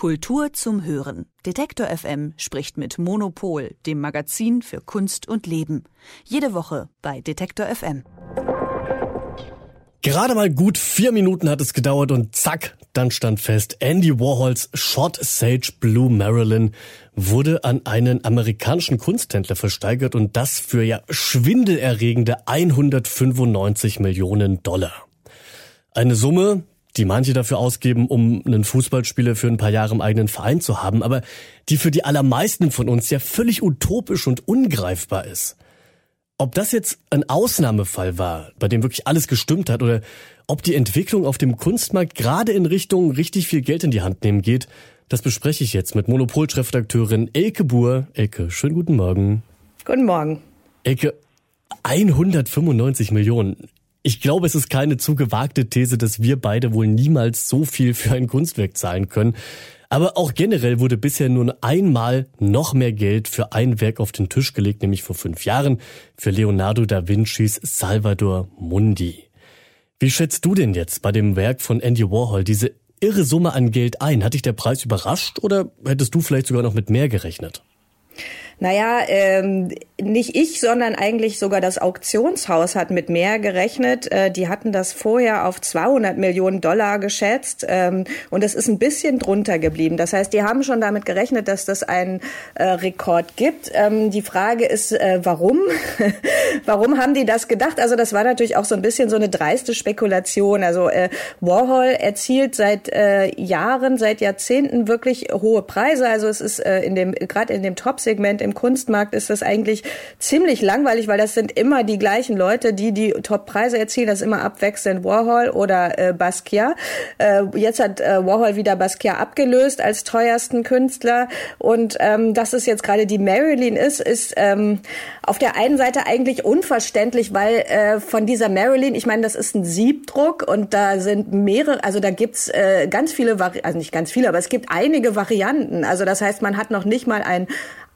Kultur zum Hören. Detektor FM spricht mit Monopol, dem Magazin für Kunst und Leben. Jede Woche bei Detektor FM. Gerade mal gut vier Minuten hat es gedauert und zack, dann stand fest, Andy Warhols Short Sage Blue Marilyn wurde an einen amerikanischen Kunsthändler versteigert und das für ja schwindelerregende 195 Millionen Dollar. Eine Summe, die manche dafür ausgeben, um einen Fußballspieler für ein paar Jahre im eigenen Verein zu haben, aber die für die allermeisten von uns ja völlig utopisch und ungreifbar ist. Ob das jetzt ein Ausnahmefall war, bei dem wirklich alles gestimmt hat, oder ob die Entwicklung auf dem Kunstmarkt gerade in Richtung richtig viel Geld in die Hand nehmen geht, das bespreche ich jetzt mit Monopol-Chefredakteurin Elke Buhr. Elke, schönen guten Morgen. Guten Morgen. Elke, 195 Millionen. Ich glaube, es ist keine zu gewagte These, dass wir beide wohl niemals so viel für ein Kunstwerk zahlen können. Aber auch generell wurde bisher nur einmal noch mehr Geld für ein Werk auf den Tisch gelegt, nämlich vor fünf Jahren für Leonardo da Vincis Salvador Mundi. Wie schätzt du denn jetzt bei dem Werk von Andy Warhol diese irre Summe an Geld ein? Hat dich der Preis überrascht oder hättest du vielleicht sogar noch mit mehr gerechnet? Naja, ähm, nicht ich, sondern eigentlich sogar das Auktionshaus hat mit mehr gerechnet. Äh, die hatten das vorher auf 200 Millionen Dollar geschätzt ähm, und es ist ein bisschen drunter geblieben. Das heißt, die haben schon damit gerechnet, dass das einen äh, Rekord gibt. Ähm, die Frage ist, äh, warum? warum haben die das gedacht? Also das war natürlich auch so ein bisschen so eine dreiste Spekulation. Also äh, Warhol erzielt seit äh, Jahren, seit Jahrzehnten wirklich hohe Preise. Also es ist äh, in dem gerade in dem Top-Segment im Kunstmarkt ist das eigentlich ziemlich langweilig, weil das sind immer die gleichen Leute, die die Top-Preise erzielen. Das ist immer abwechselnd Warhol oder äh, Basquiat. Äh, jetzt hat äh, Warhol wieder Basquiat abgelöst als teuersten Künstler. Und ähm, dass es jetzt gerade die Marilyn ist, ist ähm, auf der einen Seite eigentlich unverständlich, weil äh, von dieser Marilyn, ich meine, das ist ein Siebdruck und da sind mehrere, also da gibt's äh, ganz viele, Vari also nicht ganz viele, aber es gibt einige Varianten. Also das heißt, man hat noch nicht mal ein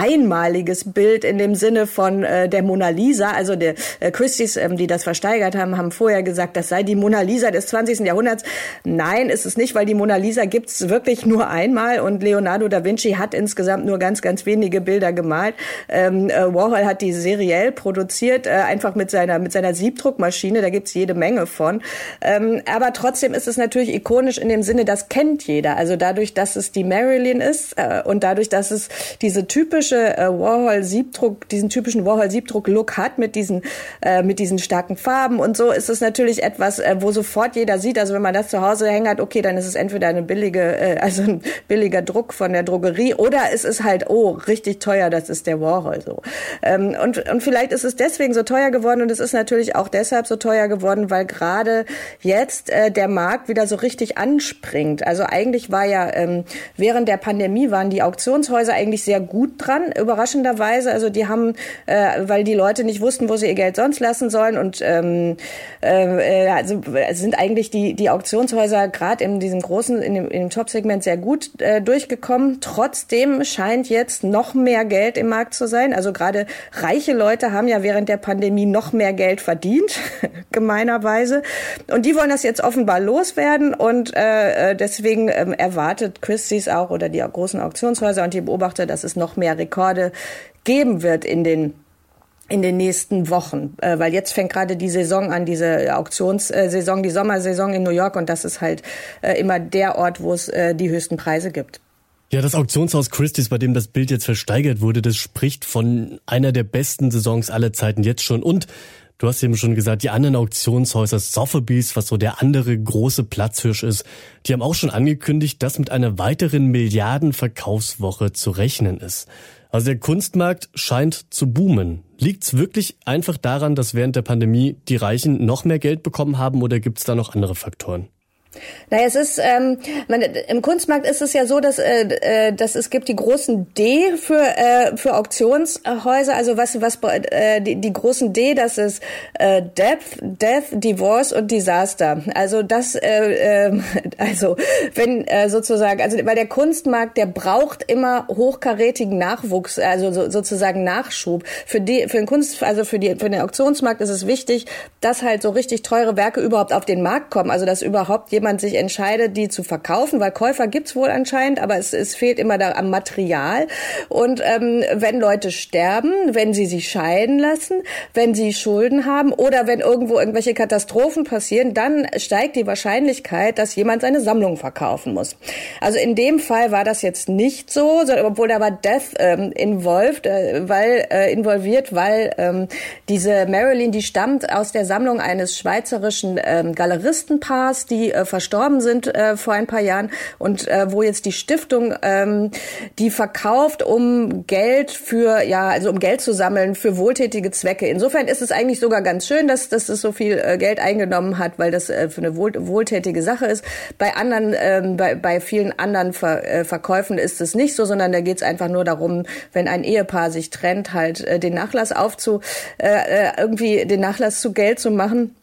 einmaliges Bild in dem Sinne von äh, der Mona Lisa. Also der äh, Christie's, ähm, die das versteigert haben, haben vorher gesagt, das sei die Mona Lisa des 20. Jahrhunderts. Nein, ist es nicht, weil die Mona Lisa gibt's wirklich nur einmal und Leonardo da Vinci hat insgesamt nur ganz, ganz wenige Bilder gemalt. Ähm, äh, Warhol hat die seriell produziert, äh, einfach mit seiner, mit seiner Siebdruckmaschine. Da gibt's jede Menge von. Ähm, aber trotzdem ist es natürlich ikonisch in dem Sinne, das kennt jeder. Also dadurch, dass es die Marilyn ist äh, und dadurch, dass es diese typische typische äh, Warhol-Siebdruck, diesen typischen Warhol-Siebdruck-Look hat mit diesen, äh, mit diesen starken Farben und so, ist es natürlich etwas, äh, wo sofort jeder sieht. Also wenn man das zu Hause hängt hat, okay, dann ist es entweder eine billige, äh, also ein billiger Druck von der Drogerie oder es ist halt, oh, richtig teuer, das ist der Warhol so. Ähm, und, und vielleicht ist es deswegen so teuer geworden und es ist natürlich auch deshalb so teuer geworden, weil gerade jetzt äh, der Markt wieder so richtig anspringt. Also eigentlich war ja ähm, während der Pandemie waren die Auktionshäuser eigentlich sehr gut dran dran, überraschenderweise. Also die haben, äh, weil die Leute nicht wussten, wo sie ihr Geld sonst lassen sollen und ähm, äh, also sind eigentlich die die Auktionshäuser gerade in diesem großen, in dem, in dem Top-Segment sehr gut äh, durchgekommen. Trotzdem scheint jetzt noch mehr Geld im Markt zu sein. Also gerade reiche Leute haben ja während der Pandemie noch mehr Geld verdient, gemeinerweise. Und die wollen das jetzt offenbar loswerden und äh, äh deswegen ähm, erwartet Christie's auch oder die großen Auktionshäuser und die Beobachter, dass es noch mehr Rekorde geben wird in den in den nächsten Wochen, äh, weil jetzt fängt gerade die Saison an, diese Auktionssaison, die Sommersaison in New York und das ist halt äh, immer der Ort, wo es äh, die höchsten Preise gibt. Ja, das Auktionshaus Christie's, bei dem das Bild jetzt versteigert wurde, das spricht von einer der besten Saisons aller Zeiten jetzt schon. Und du hast eben schon gesagt, die anderen Auktionshäuser, Sotheby's, was so der andere große Platzhirsch ist, die haben auch schon angekündigt, dass mit einer weiteren Milliardenverkaufswoche zu rechnen ist. Also der Kunstmarkt scheint zu boomen. Liegt's wirklich einfach daran, dass während der Pandemie die Reichen noch mehr Geld bekommen haben oder gibt's da noch andere Faktoren? Naja, es ist, ähm, man, im Kunstmarkt ist es ja so, dass, äh, äh, dass es gibt die großen D für, äh, für Auktionshäuser, also was, was äh, die, die großen D, das ist äh, Death, Death, Divorce und Disaster. Also das, äh, äh, also wenn äh, sozusagen, also weil der Kunstmarkt, der braucht immer hochkarätigen Nachwuchs, also so, sozusagen Nachschub. Für die, für den Kunst, also für die, für den Auktionsmarkt ist es wichtig, dass halt so richtig teure Werke überhaupt auf den Markt kommen, also dass überhaupt jemand sich entscheidet, die zu verkaufen, weil Käufer gibt's wohl anscheinend, aber es, es fehlt immer da am Material. Und ähm, wenn Leute sterben, wenn sie sich scheiden lassen, wenn sie Schulden haben oder wenn irgendwo irgendwelche Katastrophen passieren, dann steigt die Wahrscheinlichkeit, dass jemand seine Sammlung verkaufen muss. Also in dem Fall war das jetzt nicht so, obwohl da war Death ähm, involved, äh, weil äh, involviert, weil ähm, diese Marilyn, die stammt aus der Sammlung eines schweizerischen ähm, Galeristenpaars, die äh, verstorben sind äh, vor ein paar Jahren und äh, wo jetzt die Stiftung ähm, die verkauft, um Geld für ja also um Geld zu sammeln für wohltätige Zwecke. Insofern ist es eigentlich sogar ganz schön, dass dass es so viel äh, Geld eingenommen hat, weil das äh, für eine wohl, wohltätige Sache ist. Bei anderen ähm, bei, bei vielen anderen Ver, äh, Verkäufen ist es nicht so, sondern da geht es einfach nur darum, wenn ein Ehepaar sich trennt, halt äh, den Nachlass aufzu äh, äh irgendwie den Nachlass zu Geld zu machen.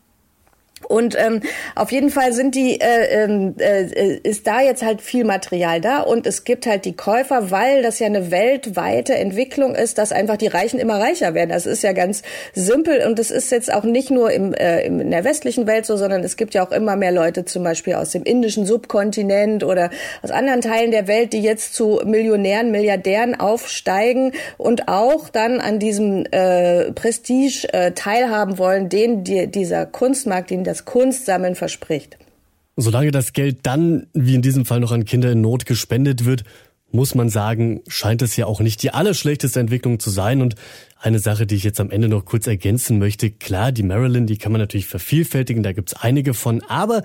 Und ähm, auf jeden Fall sind die äh, ähm, äh, ist da jetzt halt viel Material da und es gibt halt die Käufer, weil das ja eine weltweite Entwicklung ist, dass einfach die Reichen immer reicher werden. Das ist ja ganz simpel und das ist jetzt auch nicht nur im, äh, in der westlichen Welt so, sondern es gibt ja auch immer mehr Leute, zum Beispiel aus dem indischen Subkontinent oder aus anderen Teilen der Welt, die jetzt zu Millionären, Milliardären aufsteigen und auch dann an diesem äh, Prestige äh, teilhaben wollen, den die, dieser Kunstmarkt, den das Kunstsammeln verspricht. Solange das Geld dann, wie in diesem Fall noch an Kinder in Not gespendet wird, muss man sagen, scheint es ja auch nicht die allerschlechteste Entwicklung zu sein. Und eine Sache, die ich jetzt am Ende noch kurz ergänzen möchte, klar, die Marilyn, die kann man natürlich vervielfältigen, da gibt's einige von, aber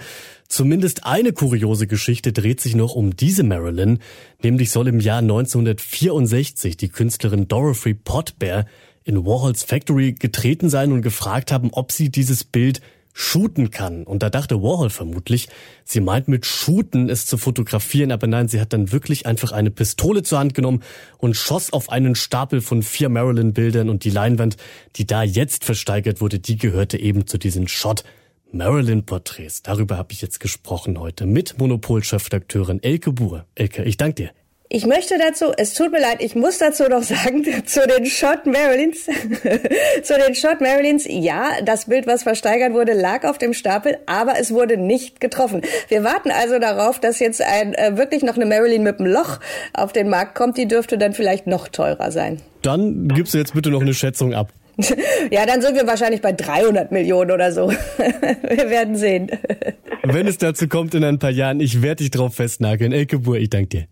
zumindest eine kuriose Geschichte dreht sich noch um diese Marilyn, nämlich soll im Jahr 1964 die Künstlerin Dorothy Potbear in Warhols Factory getreten sein und gefragt haben, ob sie dieses Bild shooten kann. Und da dachte Warhol vermutlich, sie meint mit shooten es zu fotografieren, aber nein, sie hat dann wirklich einfach eine Pistole zur Hand genommen und schoss auf einen Stapel von vier Marilyn-Bildern und die Leinwand, die da jetzt versteigert wurde, die gehörte eben zu diesen Shot Marilyn-Porträts. Darüber habe ich jetzt gesprochen heute mit Monopol-Chefredakteurin Elke Buhr. Elke, ich danke dir. Ich möchte dazu, es tut mir leid, ich muss dazu noch sagen, zu den Shot Marilyns, zu den Shot Marilyns, ja, das Bild, was versteigert wurde, lag auf dem Stapel, aber es wurde nicht getroffen. Wir warten also darauf, dass jetzt ein, äh, wirklich noch eine Marilyn mit einem Loch auf den Markt kommt, die dürfte dann vielleicht noch teurer sein. Dann gibst du jetzt bitte noch eine Schätzung ab. Ja, dann sind wir wahrscheinlich bei 300 Millionen oder so. Wir werden sehen. Wenn es dazu kommt in ein paar Jahren, ich werde dich drauf festnageln. Elke Buhr, ich danke dir.